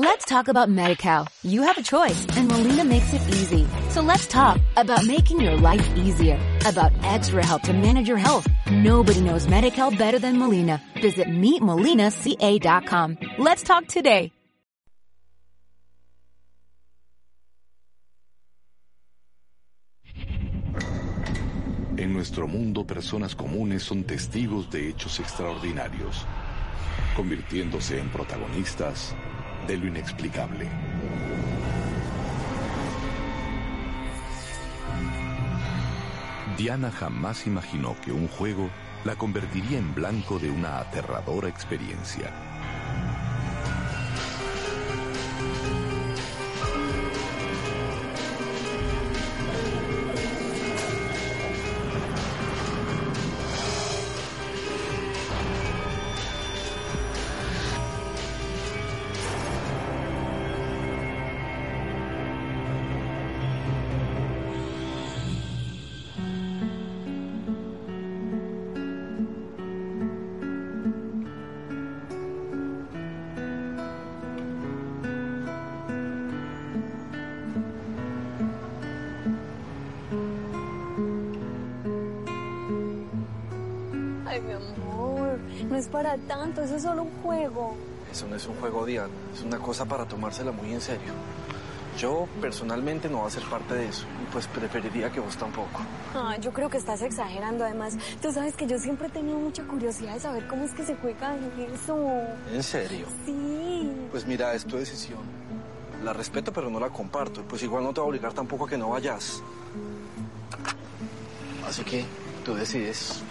Let's talk about MediCal. You have a choice and Molina makes it easy. So let's talk about making your life easier, about extra help to manage your health. Nobody knows MediCal better than Molina. Visit meetmolinaca.com. Let's talk today. En nuestro mundo, personas comunes son testigos de hechos extraordinarios, convirtiéndose en protagonistas de lo inexplicable. Diana jamás imaginó que un juego la convertiría en blanco de una aterradora experiencia. Ay, mi amor, no es para tanto, eso es solo un juego. Eso no es un juego, Diana. Es una cosa para tomársela muy en serio. Yo personalmente no voy a ser parte de eso. Y pues preferiría que vos tampoco. Ah, yo creo que estás exagerando. Además, tú sabes que yo siempre he tenido mucha curiosidad de saber cómo es que se juega eso. ¿En serio? Sí. Pues mira, es tu decisión. La respeto, pero no la comparto. Pues igual no te voy a obligar tampoco a que no vayas. Así que tú decides.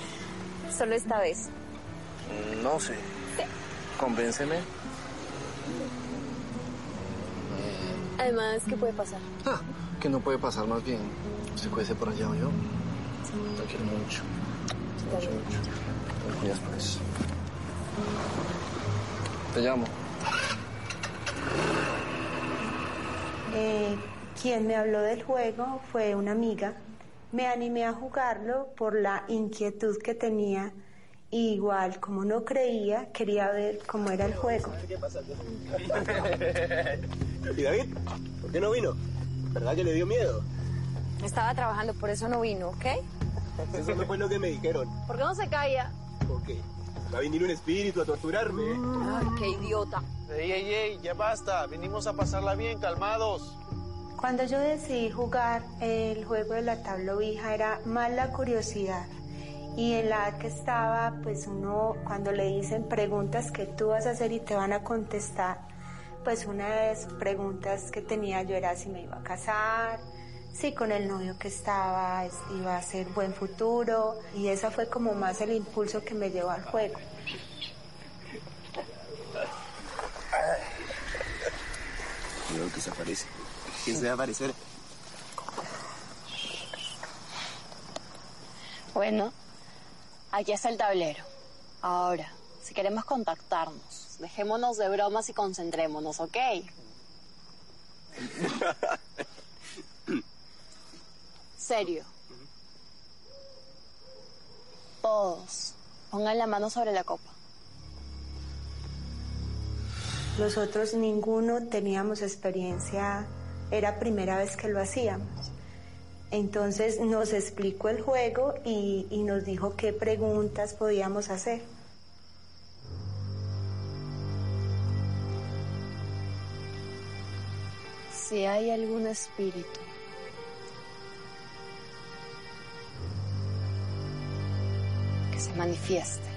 Solo esta vez. No sé. Convénceme. Además, ¿qué puede pasar? Ah, que no puede pasar más bien. Se cuece por allá o yo. Te quiero mucho. Mucho, mucho. Te cuidas por eso. Te llamo. Eh, quien me habló del juego fue una amiga. Me animé a jugarlo por la inquietud que tenía. y igual, como no creía, quería ver cómo era el juego. ¿Y David? ¿Por qué no vino? ¿Verdad que le dio miedo? Estaba trabajando, por eso no vino, ¿ok? Eso no fue lo que me dijeron. ¿Por qué no se calla? ¿Por qué? Va a venir un espíritu a torturarme. Ay, qué idiota. Ey, ey, ey, ya basta. Venimos a pasarla bien, calmados. Cuando yo decidí jugar el juego de la tabla Ouija era más la curiosidad. Y en la edad que estaba, pues uno, cuando le dicen preguntas que tú vas a hacer y te van a contestar, pues una de las preguntas que tenía yo era si me iba a casar, si con el novio que estaba es- iba a ser buen futuro. Y esa fue como más el impulso que me llevó al juego. Que se. ¿Quién se va a aparecer? Bueno, aquí está el tablero. Ahora, si queremos contactarnos, dejémonos de bromas y concentrémonos, ¿ok? Serio. Todos, pongan la mano sobre la copa. Nosotros ninguno teníamos experiencia, era primera vez que lo hacíamos. Entonces nos explicó el juego y, y nos dijo qué preguntas podíamos hacer. Si hay algún espíritu que se manifieste.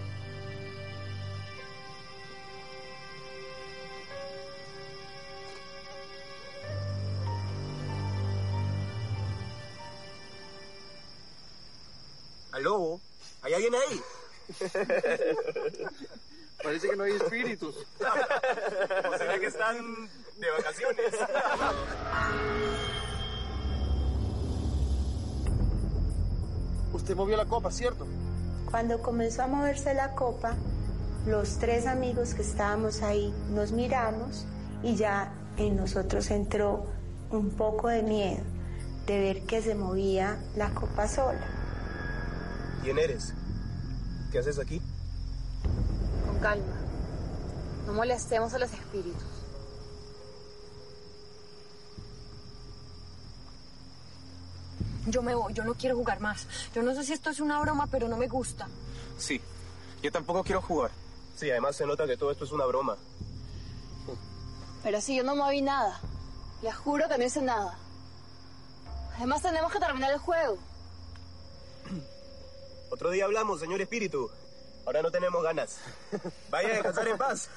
Alguien ahí? Parece que no hay espíritus. ¿O será que están de vacaciones? Usted movió la copa, ¿cierto? Cuando comenzó a moverse la copa, los tres amigos que estábamos ahí nos miramos y ya en nosotros entró un poco de miedo de ver que se movía la copa sola. ¿Quién eres? ¿Qué haces aquí? Con calma. No molestemos a los espíritus. Yo me voy, yo no quiero jugar más. Yo no sé si esto es una broma, pero no me gusta. Sí, yo tampoco quiero jugar. Sí, además se nota que todo esto es una broma. Pero si yo no moví nada. Les juro que no hice nada. Además tenemos que terminar el juego. Otro día hablamos, señor espíritu. Ahora no tenemos ganas. Vaya a descansar en paz.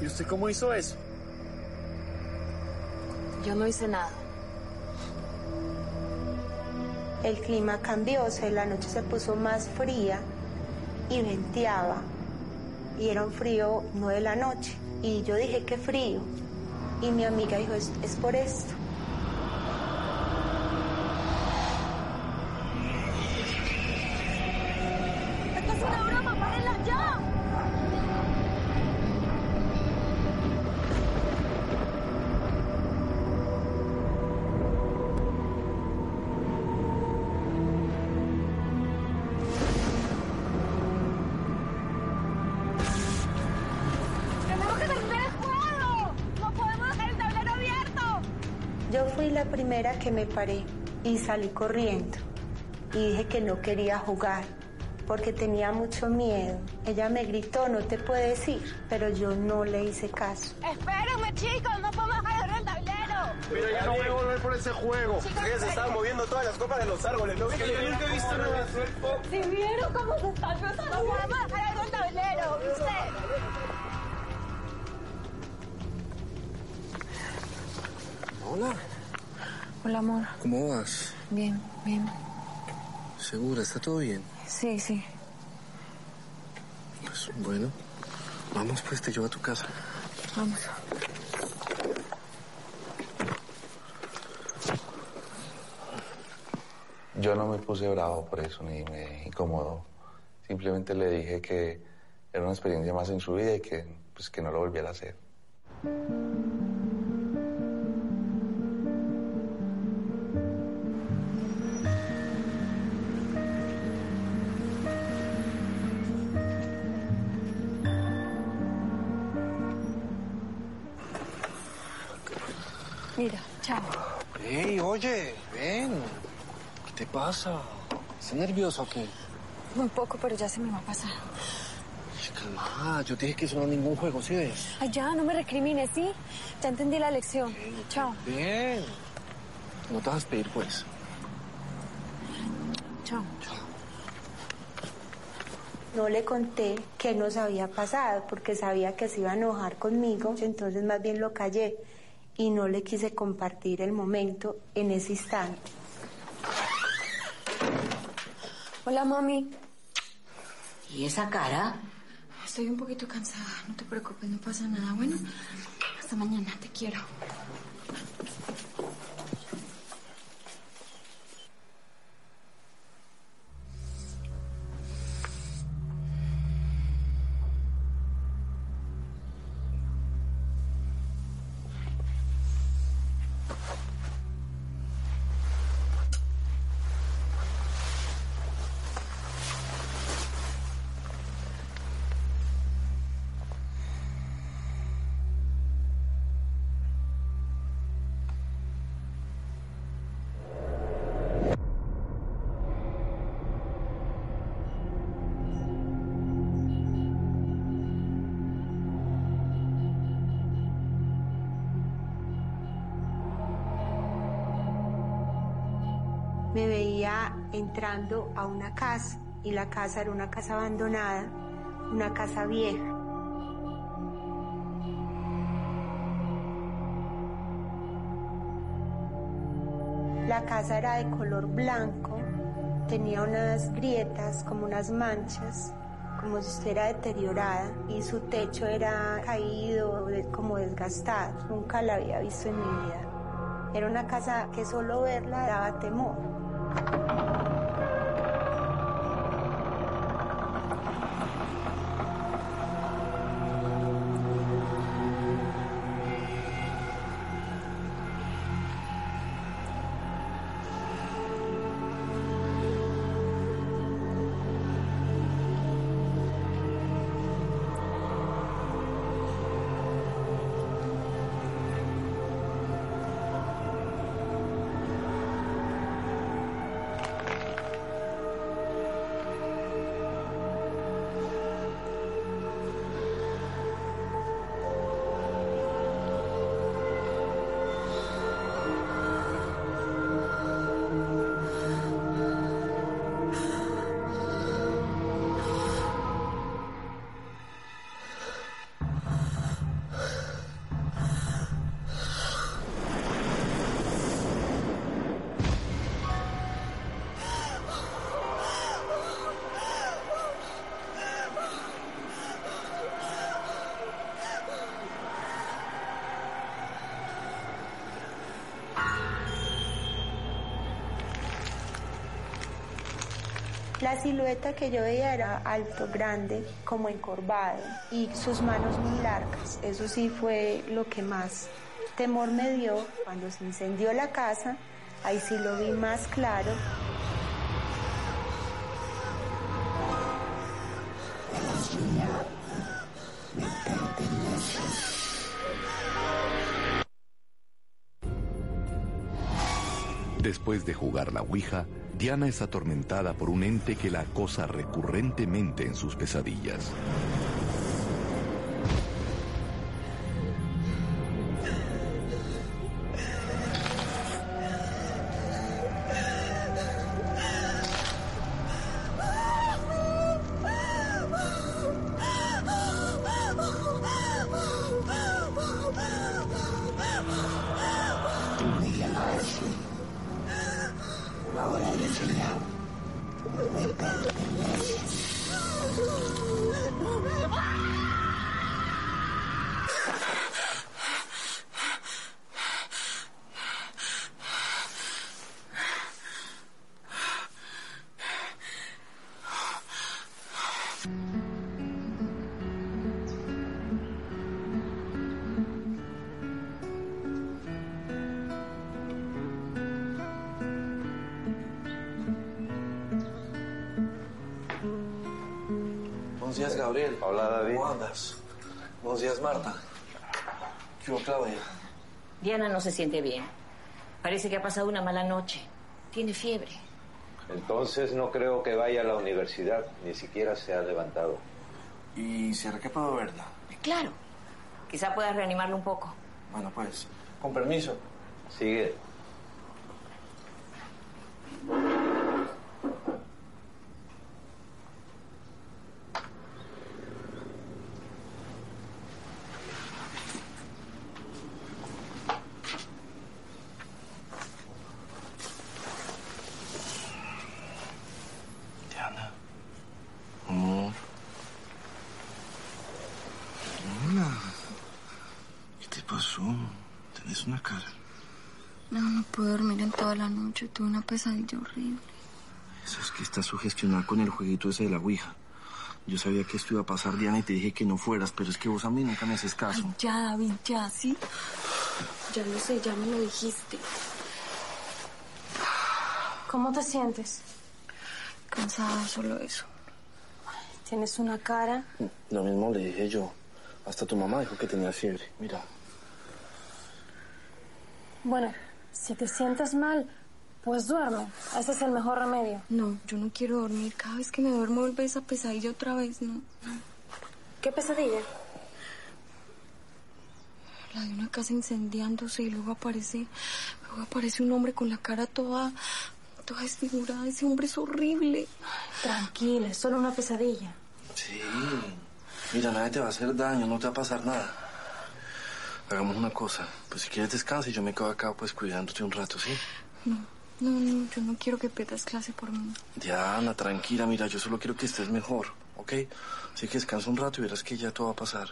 ¿Y usted cómo hizo eso? Yo no hice nada. El clima cambió, o sea, la noche se puso más fría y venteaba. Y era un frío no de la noche. Y yo dije, qué frío. Y mi amiga dijo, es, es por esto. ¡Esto que me paré y salí corriendo. Y dije que no quería jugar porque tenía mucho miedo. Ella me gritó, no te puedes ir, pero yo no le hice caso. ¡Espérenme, chicos! ¡No podemos dejar el tablero! Pero ya no voy a volver por ese juego. Ustedes estaban moviendo todas las copas de los árboles, ¿no? Que yo nunca he visto nada. ¿Sí vieron cómo se está? ¡No podemos dejar el tablero! ¿Viste? Hola, amor. ¿cómo vas? Bien, bien. ¿Segura? ¿Está todo bien? Sí, sí. Pues bueno, vamos pues, te llevo a tu casa. Vamos. Yo no me puse bravo por eso, ni me incomodó. Simplemente le dije que era una experiencia más en su vida y que, pues, que no lo volviera a hacer. Pasa? ¿Estás nerviosa o qué? Un poco, pero ya se me va a pasar. Ay, Calma, yo te dije que eso no es ningún juego, ¿sí ves? Ay, ya, no me recrimines, ¿sí? Ya entendí la lección. Chao. Bien. No te vas a despedir, pues. Chao. No le conté qué nos había pasado porque sabía que se iba a enojar conmigo, entonces más bien lo callé y no le quise compartir el momento en ese instante. Hola, mami. ¿Y esa cara? Estoy un poquito cansada. No te preocupes, no pasa nada. Bueno, hasta mañana. Te quiero. Entrando a una casa y la casa era una casa abandonada, una casa vieja. La casa era de color blanco, tenía unas grietas como unas manchas, como si estuviera deteriorada y su techo era caído, como desgastado. Nunca la había visto en mi vida. Era una casa que solo verla daba temor. Silueta que yo veía era alto, grande, como encorvado y sus manos muy largas. Eso sí fue lo que más temor me dio cuando se incendió la casa. Ahí sí lo vi más claro. Después de jugar la Ouija, Diana es atormentada por un ente que la acosa recurrentemente en sus pesadillas. Buenos días, Gabriel. Hola, David. ¿Cómo andas? Buenos días, Marta. ¿Qué hubo, Claudia? Diana no se siente bien. Parece que ha pasado una mala noche. Tiene fiebre. Entonces no creo que vaya a la universidad, ni siquiera se ha levantado. ¿Y será que puedo verla? Claro. Quizá puedas reanimarlo un poco. Bueno, pues, con permiso. Sigue. Diana. Amor. Hola. ¿Qué te pasó? Tenés una cara. No, no pude dormir en toda la noche. Tuve una pesadilla horrible. Eso es que estás sugestionada con el jueguito ese de la Ouija. Yo sabía que esto iba a pasar, Diana, y te dije que no fueras, pero es que vos a mí nunca me haces caso. Ay, ya, David, ya, ¿sí? Ya lo sé, ya me lo dijiste. ¿Cómo te sientes? Cansada, solo eso. Tienes una cara. Lo mismo le dije yo. Hasta tu mamá dijo que tenía fiebre. Mira. Bueno, si te sientes mal, pues duerme. Ese es el mejor remedio. No, yo no quiero dormir. Cada vez que me duermo vuelve esa pesadilla otra vez, ¿no? ¿Qué pesadilla? La de una casa incendiándose y luego aparece, luego aparece un hombre con la cara toda, toda desfigurada. Ese hombre es horrible. Tranquila, es solo una pesadilla. Sí. Mira, nadie te va a hacer daño, no te va a pasar nada. Hagamos una cosa. Pues si quieres descansa y yo me quedo acá pues cuidándote un rato, ¿sí? No, no, no, yo no quiero que pierdas clase por mí. Diana, tranquila, mira, yo solo quiero que estés mejor, ¿ok? Así que descansa un rato y verás que ya todo va a pasar.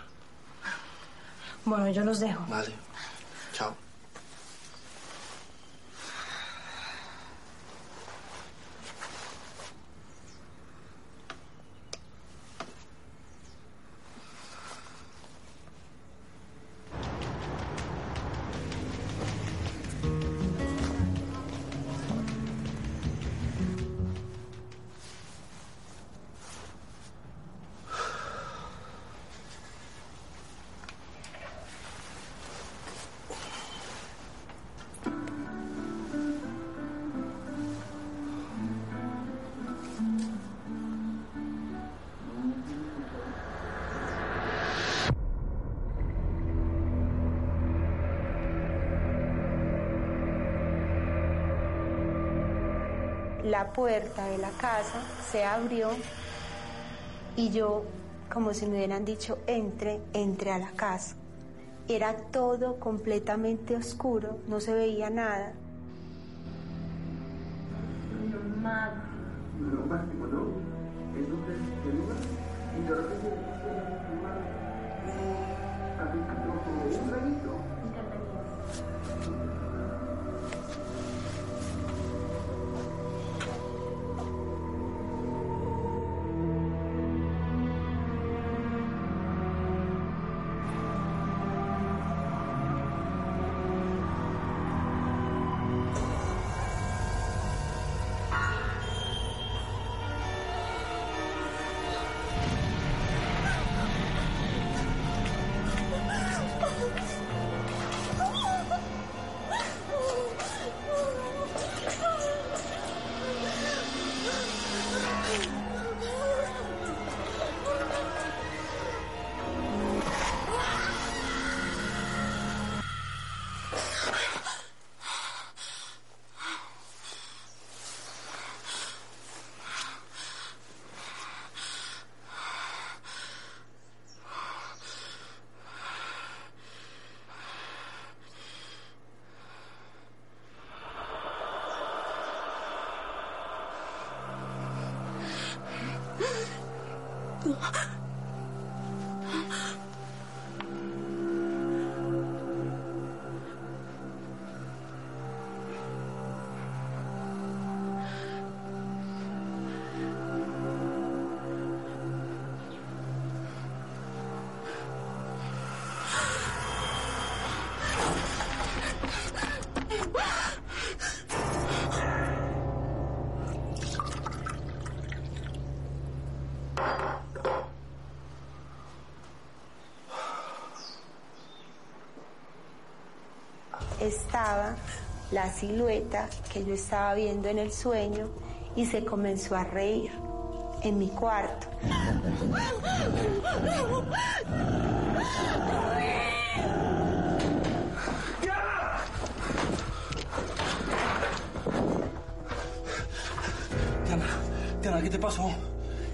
Bueno, yo los dejo. Vale. Chao. La puerta de la casa se abrió y yo, como si me hubieran dicho, entre, entre a la casa. Era todo completamente oscuro, no se veía nada. Estaba la silueta que yo estaba viendo en el sueño y se comenzó a reír en mi cuarto. Diana, Diana, ¿qué te pasó?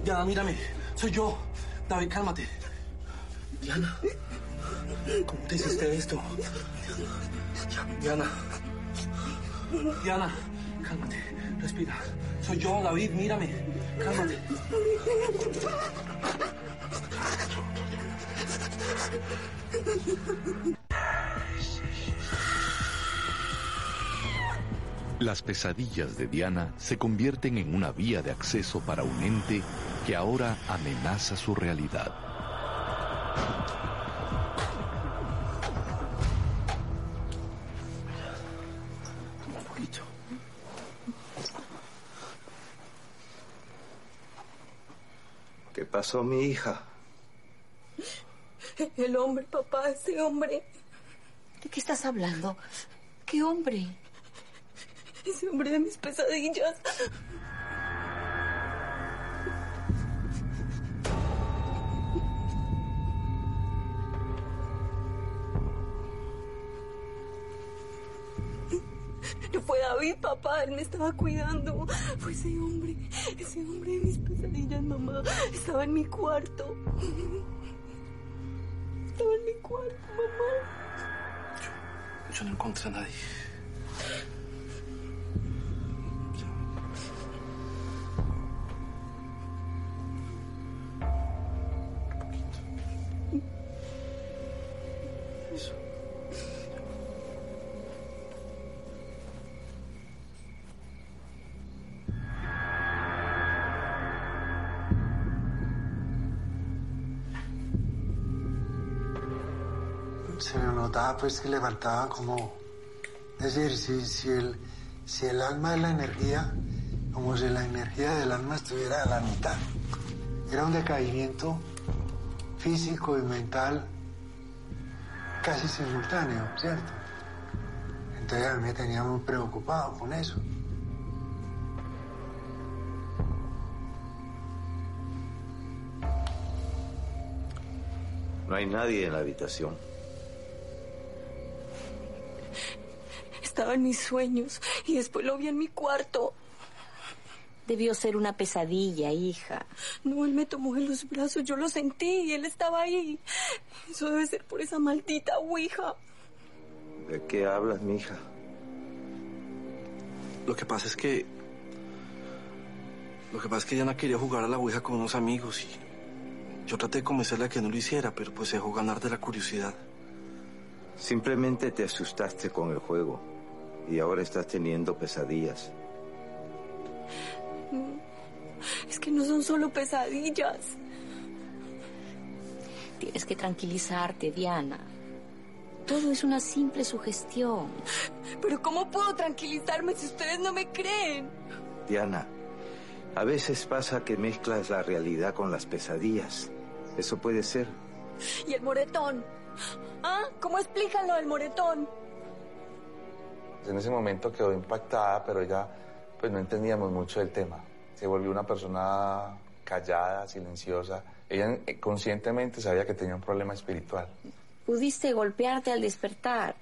Diana, mírame. Soy yo. David, cálmate. Diana, ¿cómo te hiciste esto? Diana. Diana, cálmate. Respira. Soy yo, David, mírame. Cálmate. Las pesadillas de Diana se convierten en una vía de acceso para un ente que ahora amenaza su realidad. Pasó, mi hija? El hombre, papá, ese hombre. ¿De qué estás hablando? ¿Qué hombre? Ese hombre de mis pesadillas. Fue David, papá, él me estaba cuidando. Fue ese hombre, ese hombre de mis pesadillas, mamá. Estaba en mi cuarto. Estaba en mi cuarto, mamá. Yo no encontré a nadie. Pues que levantaba como, es decir, si, si, el, si el alma es la energía, como si la energía del alma estuviera a la mitad. Era un decaimiento físico y mental casi simultáneo, ¿cierto? Entonces a mí me tenía muy preocupado con eso. No hay nadie en la habitación. Estaba en mis sueños y después lo vi en mi cuarto. Debió ser una pesadilla, hija. No, él me tomó en los brazos, yo lo sentí y él estaba ahí. Eso debe ser por esa maldita ouija. ¿De qué hablas, mi hija? Lo que pasa es que. Lo que pasa es que Diana quería jugar a la ouija con unos amigos y. Yo traté de convencerla a que no lo hiciera, pero pues se dejó ganar de la curiosidad. Simplemente te asustaste con el juego y ahora estás teniendo pesadillas. Es que no son solo pesadillas. Tienes que tranquilizarte, Diana. Todo es una simple sugestión. Pero ¿cómo puedo tranquilizarme si ustedes no me creen? Diana, a veces pasa que mezclas la realidad con las pesadillas. Eso puede ser. ¿Y el moretón? ¿Ah? ¿Cómo explican lo del moretón? En ese momento quedó impactada, pero ya pues no entendíamos mucho del tema. Se volvió una persona callada, silenciosa. Ella eh, conscientemente sabía que tenía un problema espiritual. Pudiste golpearte al despertar.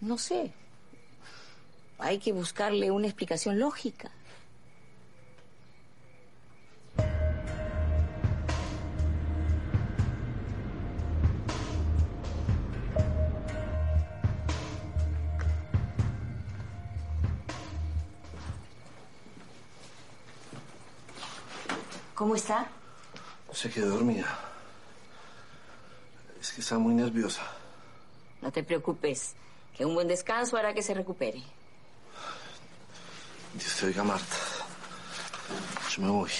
No sé. Hay que buscarle una explicación lógica. ¿Cómo está? Se quedó dormida. Es que está muy nerviosa. No te preocupes, que un buen descanso hará que se recupere. Dios te oiga, Marta. Yo me voy.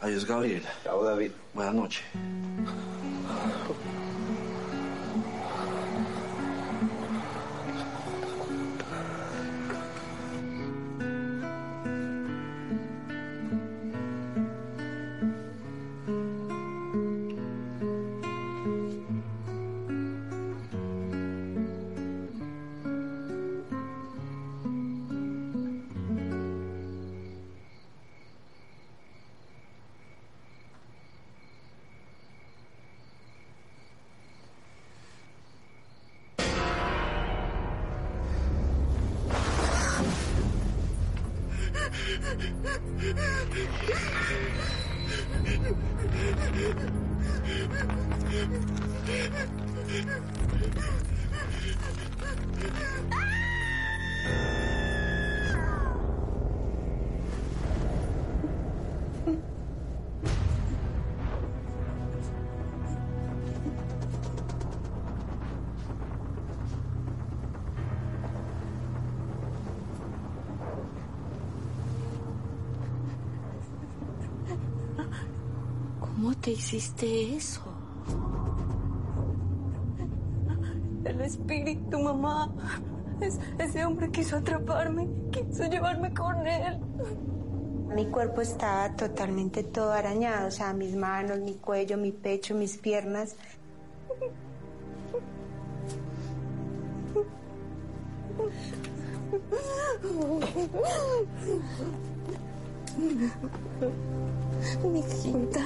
Adiós, Gabriel. Chao, David. Buenas noches. Te hiciste eso? El espíritu, mamá. Es- ese hombre quiso atraparme, quiso llevarme con él. Mi cuerpo estaba totalmente todo arañado, o sea, mis manos, mi cuello, mi pecho, mis piernas. Mi cinta.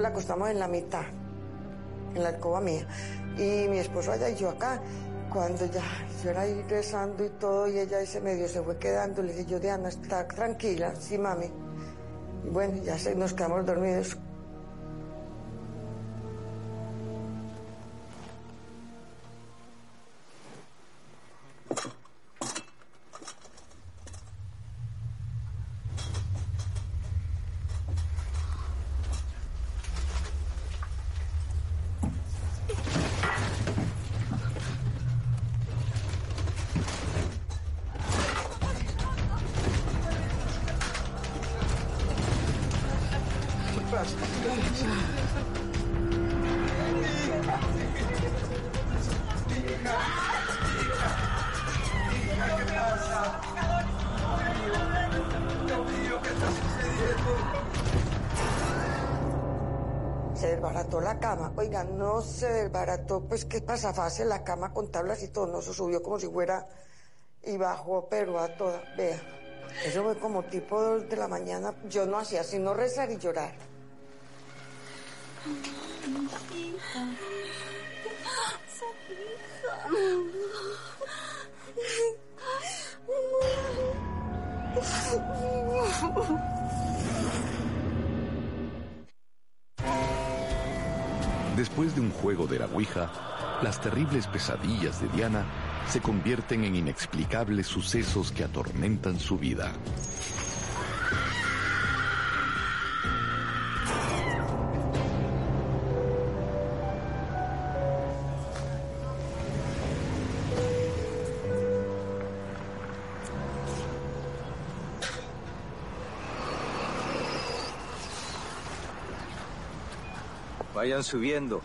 La acostamos en la mitad, en la alcoba mía. Y mi esposo allá y yo acá. Cuando ya yo era ahí rezando y todo, y ella ese medio se fue quedando, le dije yo, Diana, está tranquila, sí, mami. Y bueno, ya nos quedamos dormidos. Se desbarató la cama. Oiga, no se desbarató, pues qué pasa fácil la cama con tablas y todo. No se subió como si fuera y bajó, pero a toda. Vea, eso fue como tipo de la mañana. Yo no hacía sino rezar y llorar. Después de un juego de la Ouija, las terribles pesadillas de Diana se convierten en inexplicables sucesos que atormentan su vida. Vayan subiendo.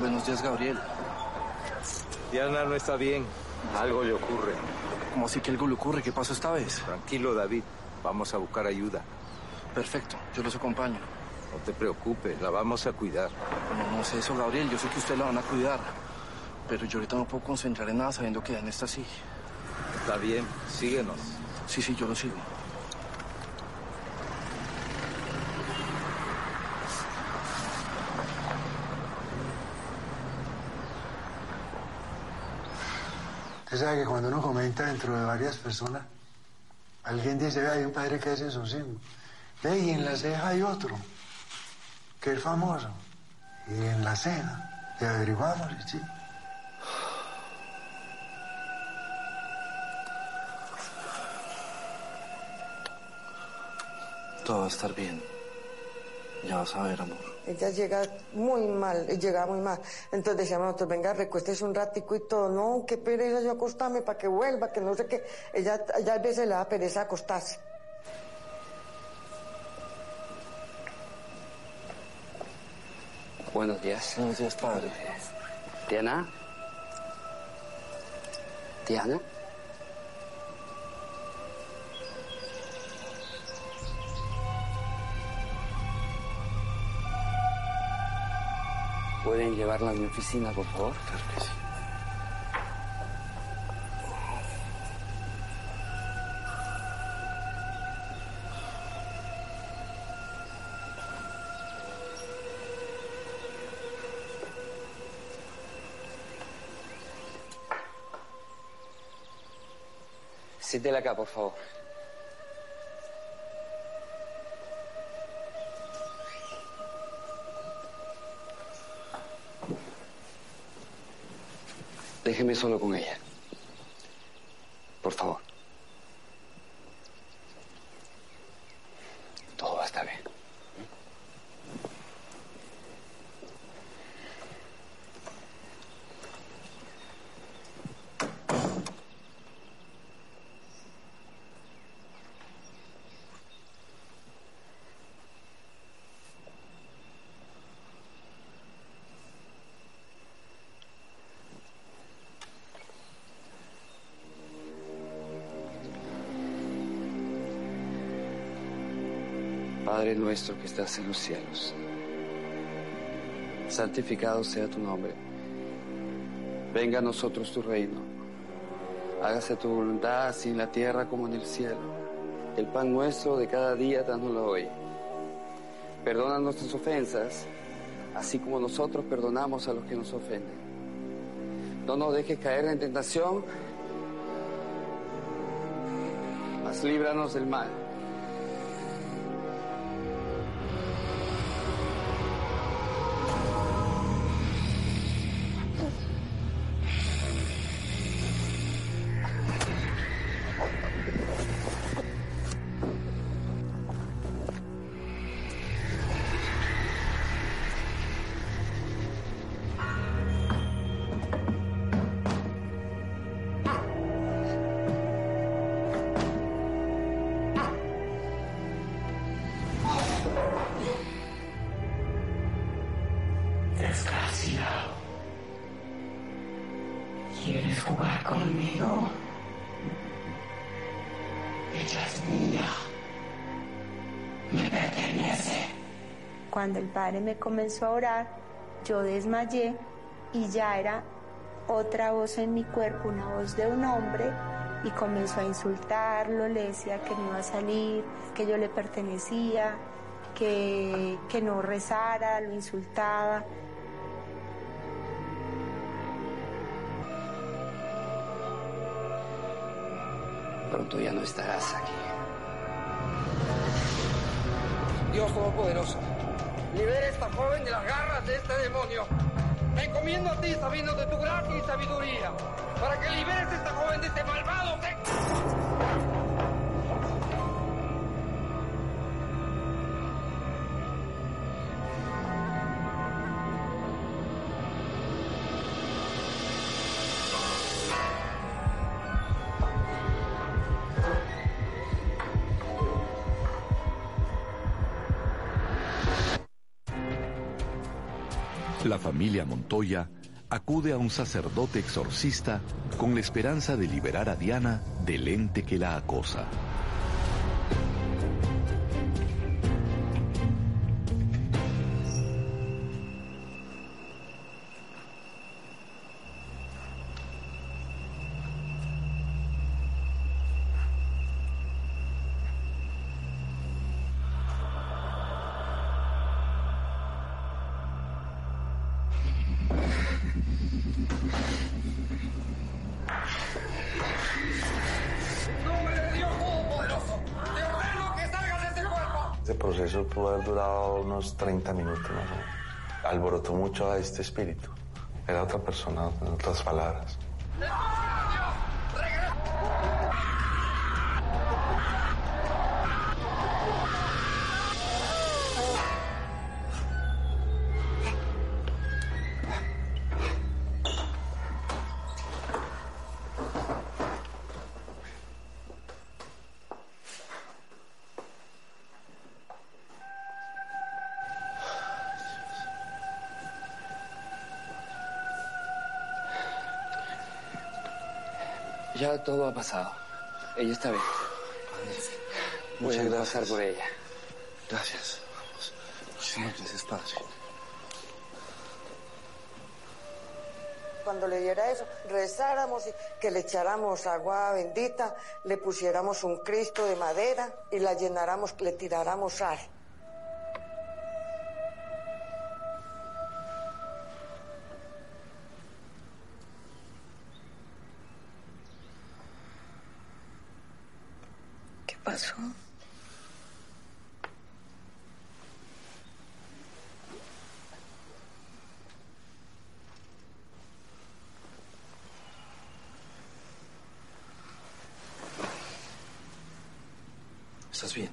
Buenos días, Gabriel. Diana no está bien. Algo le ocurre. ¿Cómo así que algo le ocurre? ¿Qué pasó esta vez? Tranquilo, David. Vamos a buscar ayuda. Perfecto, yo los acompaño. No te preocupes, la vamos a cuidar. No, no sé eso, Gabriel. Yo sé que usted la van a cuidar. Pero yo ahorita no puedo concentrar en nada sabiendo que Diana está así. Está bien, síguenos. Sí, sí, yo lo sigo. Sabe que cuando uno comenta dentro de varias personas, alguien dice, "Ve, hay un padre que es exorcismo. Ve, y en la ceja hay otro, que es famoso. Y en la cena, y averiguamos, sí. Todo va a estar bien. Ya vas a ver, amor. Ella llega muy mal, llega muy mal. Entonces decíamos nosotros, venga, recuéstese un ratico y todo. No, qué pereza yo acostarme para que vuelva, que no sé qué. Ella, ella a veces le da pereza acostarse. Buenos días. Buenos días, padre. Diana. Diana. ¿Pueden llevarla a mi oficina, por favor? Claro que sí. Siéntela acá, por favor. Déjeme solo con ella. Nuestro que estás en los cielos, santificado sea tu nombre. Venga a nosotros tu reino. Hágase tu voluntad así en la tierra como en el cielo. El pan nuestro de cada día, dánoslo hoy. Perdona nuestras ofensas, así como nosotros perdonamos a los que nos ofenden. No nos dejes caer en tentación, mas líbranos del mal. Cuando el padre me comenzó a orar, yo desmayé y ya era otra voz en mi cuerpo, una voz de un hombre, y comenzó a insultarlo, le decía que no iba a salir, que yo le pertenecía, que, que no rezara, lo insultaba. Pronto ya no estarás aquí. Dios Todopoderoso, libera a esta joven de las garras de este demonio. Me encomiendo a ti, sabiendo de tu gracia y sabiduría, para que liberes a esta joven de este malvado. Familia Montoya acude a un sacerdote exorcista con la esperanza de liberar a Diana del ente que la acosa. Nombre de Dios Todopoderoso, te ordeno que salgas de este cuerpo. Ese proceso pudo haber durado unos 30 minutos más o menos. alborotó mucho a este espíritu. Era otra persona, en otras palabras. Ya todo ha pasado. Ella está bien. Voy Muchas a gracias. pasar por ella. Gracias. Muchísimas gracias, padre. Cuando le diera eso, rezáramos y que le echáramos agua bendita, le pusiéramos un Cristo de madera y la llenáramos, le tiráramos sal. Pasó? ¿Estás bien?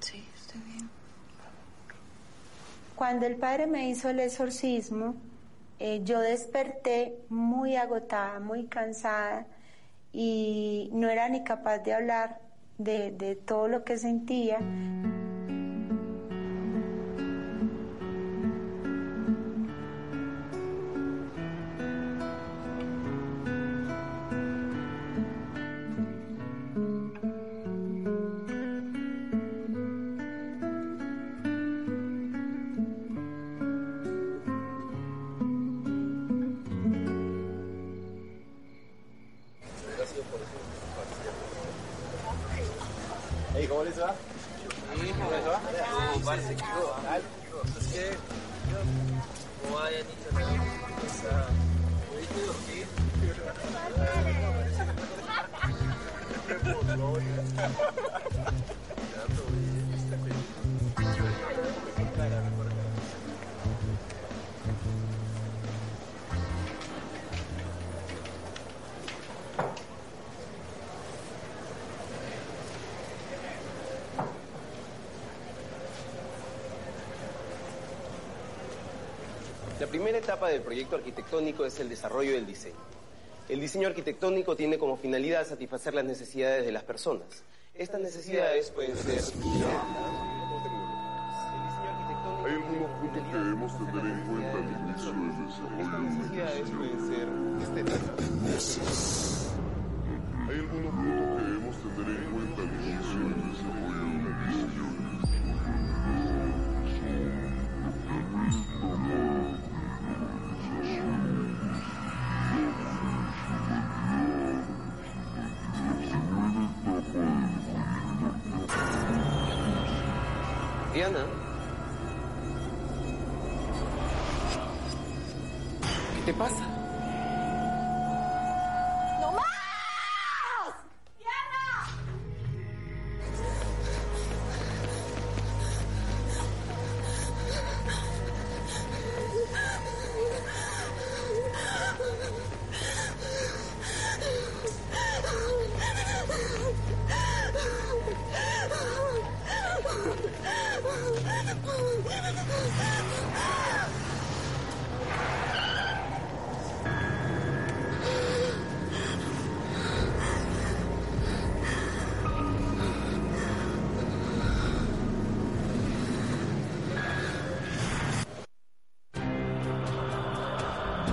Sí, estoy bien. Cuando el padre me hizo el exorcismo, eh, yo desperté muy agotada, muy cansada y no era ni capaz de hablar de, de todo lo que sentía. Primera etapa del proyecto arquitectónico es el desarrollo del diseño. El diseño arquitectónico tiene como finalidad satisfacer las necesidades de las personas. Estas necesidades pueden ser... Hay algunos puntos que debemos tener en cuenta al inicio del desarrollo de un necesidades pueden ser estéticas.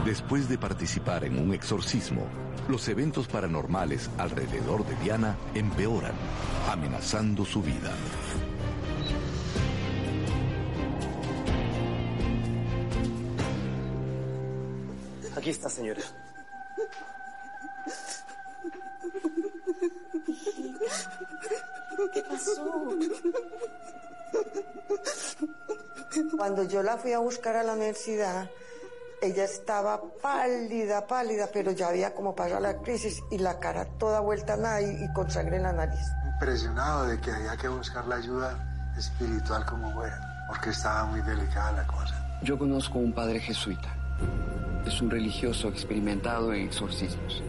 Después de participar en un exorcismo, los eventos paranormales alrededor de Diana empeoran, amenazando su vida. Aquí está, señora. ¿Qué pasó? Cuando yo la fui a buscar a la universidad, ella estaba pálida, pálida, pero ya había como pasado la crisis y la cara toda vuelta a nada y, y con sangre en la nariz. Impresionado de que había que buscar la ayuda espiritual como fuera. porque estaba muy delicada la cosa. Yo conozco un padre jesuita. Es un religioso experimentado en exorcismos.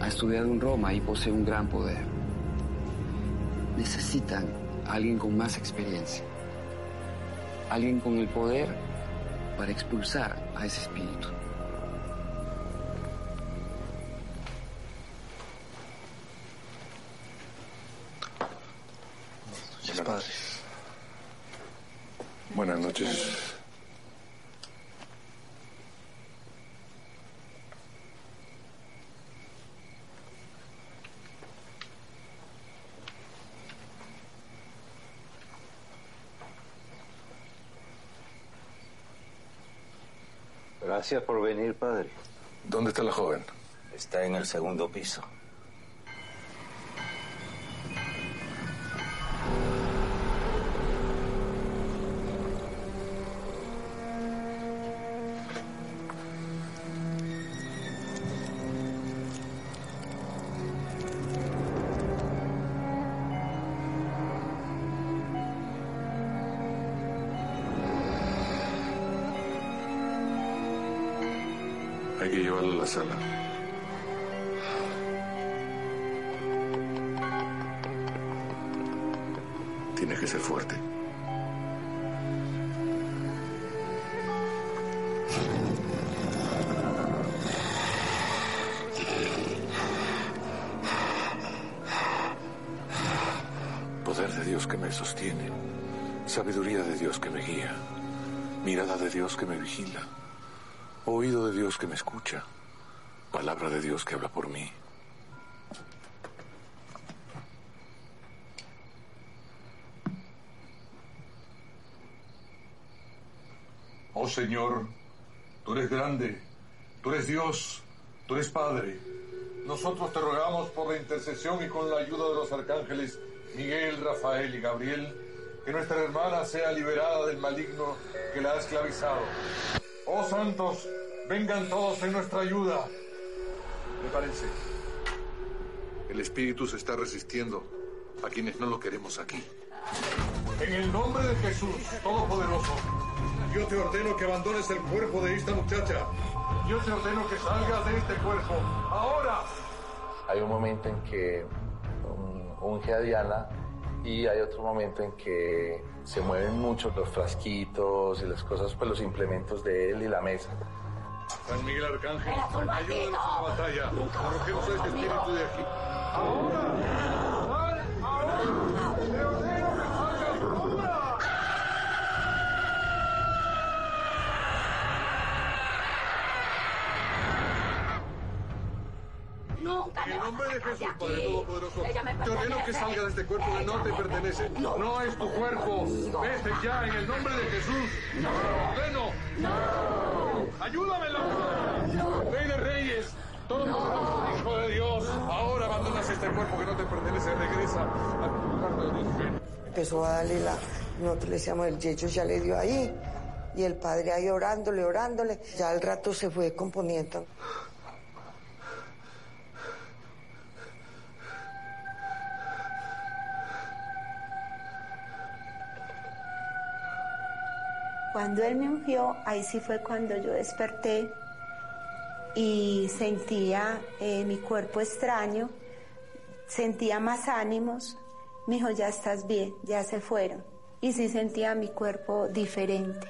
Ha estudiado en Roma y posee un gran poder. Necesitan a alguien con más experiencia. Alguien con el poder para expulsar a ese espíritu. Buenas noches. Buenas noches. Gracias por venir, padre. ¿Dónde está la joven? Está en el segundo piso. Poder de Dios que me sostiene. Sabiduría de Dios que me guía. Mirada de Dios que me vigila. Oído de Dios que me escucha. Palabra de Dios que habla por mí. Oh Señor, tú eres grande, tú eres Dios, tú eres Padre. Nosotros te rogamos por la intercesión y con la ayuda de los arcángeles Miguel, Rafael y Gabriel, que nuestra hermana sea liberada del maligno que la ha esclavizado. Oh santos, vengan todos en nuestra ayuda. Prepárense. El espíritu se está resistiendo a quienes no lo queremos aquí. En el nombre de Jesús, Todopoderoso, yo te ordeno que abandones el cuerpo de esta muchacha. Yo te ordeno que salgas de este cuerpo. Ahora. Hay un momento en que unge a Diana y hay otro momento en que se mueven mucho los frasquitos y las cosas, pues los implementos de él y la mesa. San Miguel Arcángel, ayúdanos en la batalla. Arrojemos a este espíritu de aquí. Ahora. Sal, ahora. Te ordeno que salgas ahora. Nunca En el nombre de Jesús, Padre Todopoderoso, te ordeno que salga de este cuerpo que no te pertenece. No es tu cuerpo. Vete ya en el nombre de Jesús. Te lo ordeno. Ayúdame, loco. Rey de Reyes. Todopoderoso, Hijo de Dios. Ahora abandonas este cuerpo que no te pertenece. Regresa a tu lugar de origen. Empezó a darle la, nosotros le decíamos, el yecho ya le dio ahí. Y el padre ahí orándole, orándole. Ya al rato se fue componiendo. Cuando él me ungió, ahí sí fue cuando yo desperté y sentía eh, mi cuerpo extraño, sentía más ánimos. Me dijo, ya estás bien, ya se fueron. Y sí sentía mi cuerpo diferente.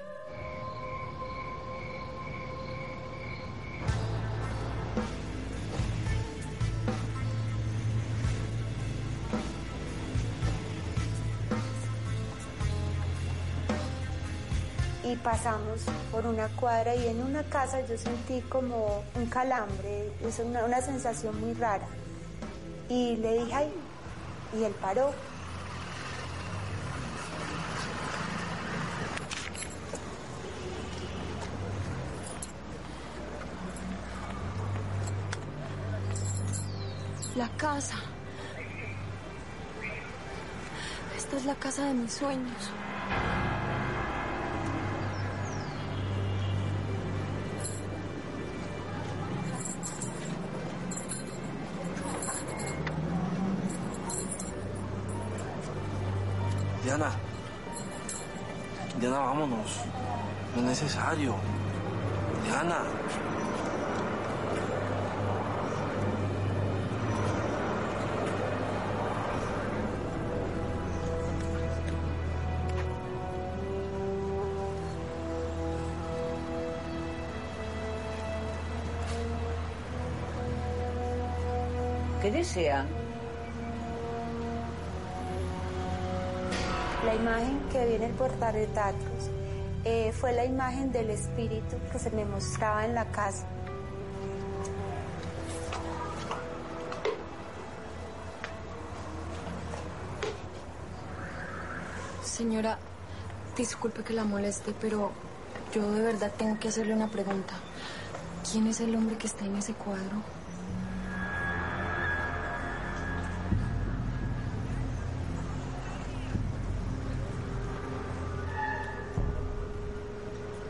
Pasamos por una cuadra y en una casa yo sentí como un calambre, es una, una sensación muy rara. Y le dije, ay, y él paró. La casa. Esta es la casa de mis sueños. ¿Qué desea? La imagen que viene en el portarretratos eh, fue la imagen del espíritu que se me mostraba en la casa. Señora, disculpe que la moleste, pero yo de verdad tengo que hacerle una pregunta. ¿Quién es el hombre que está en ese cuadro?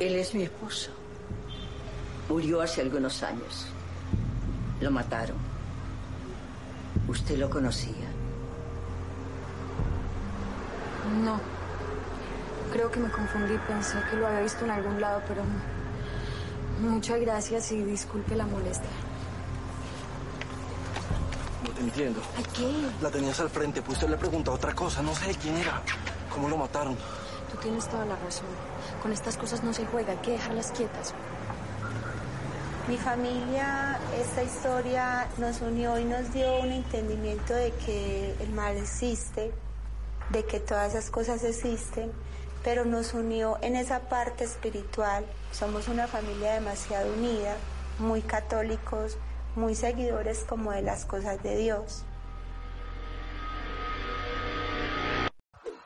Él es mi esposo. Murió hace algunos años. Lo mataron. ¿Usted lo conocía? No. Creo que me confundí. Pensé que lo había visto en algún lado, pero no. Muchas gracias y disculpe la molestia. No te entiendo. ¿A qué? La tenías al frente, pues usted le preguntó otra cosa. No sé quién era. ¿Cómo lo mataron? Tú tienes toda la razón. Con estas cosas no se juega, hay que dejarlas quietas. Mi familia, esta historia nos unió y nos dio un entendimiento de que el mal existe, de que todas esas cosas existen, pero nos unió en esa parte espiritual. Somos una familia demasiado unida, muy católicos, muy seguidores como de las cosas de Dios.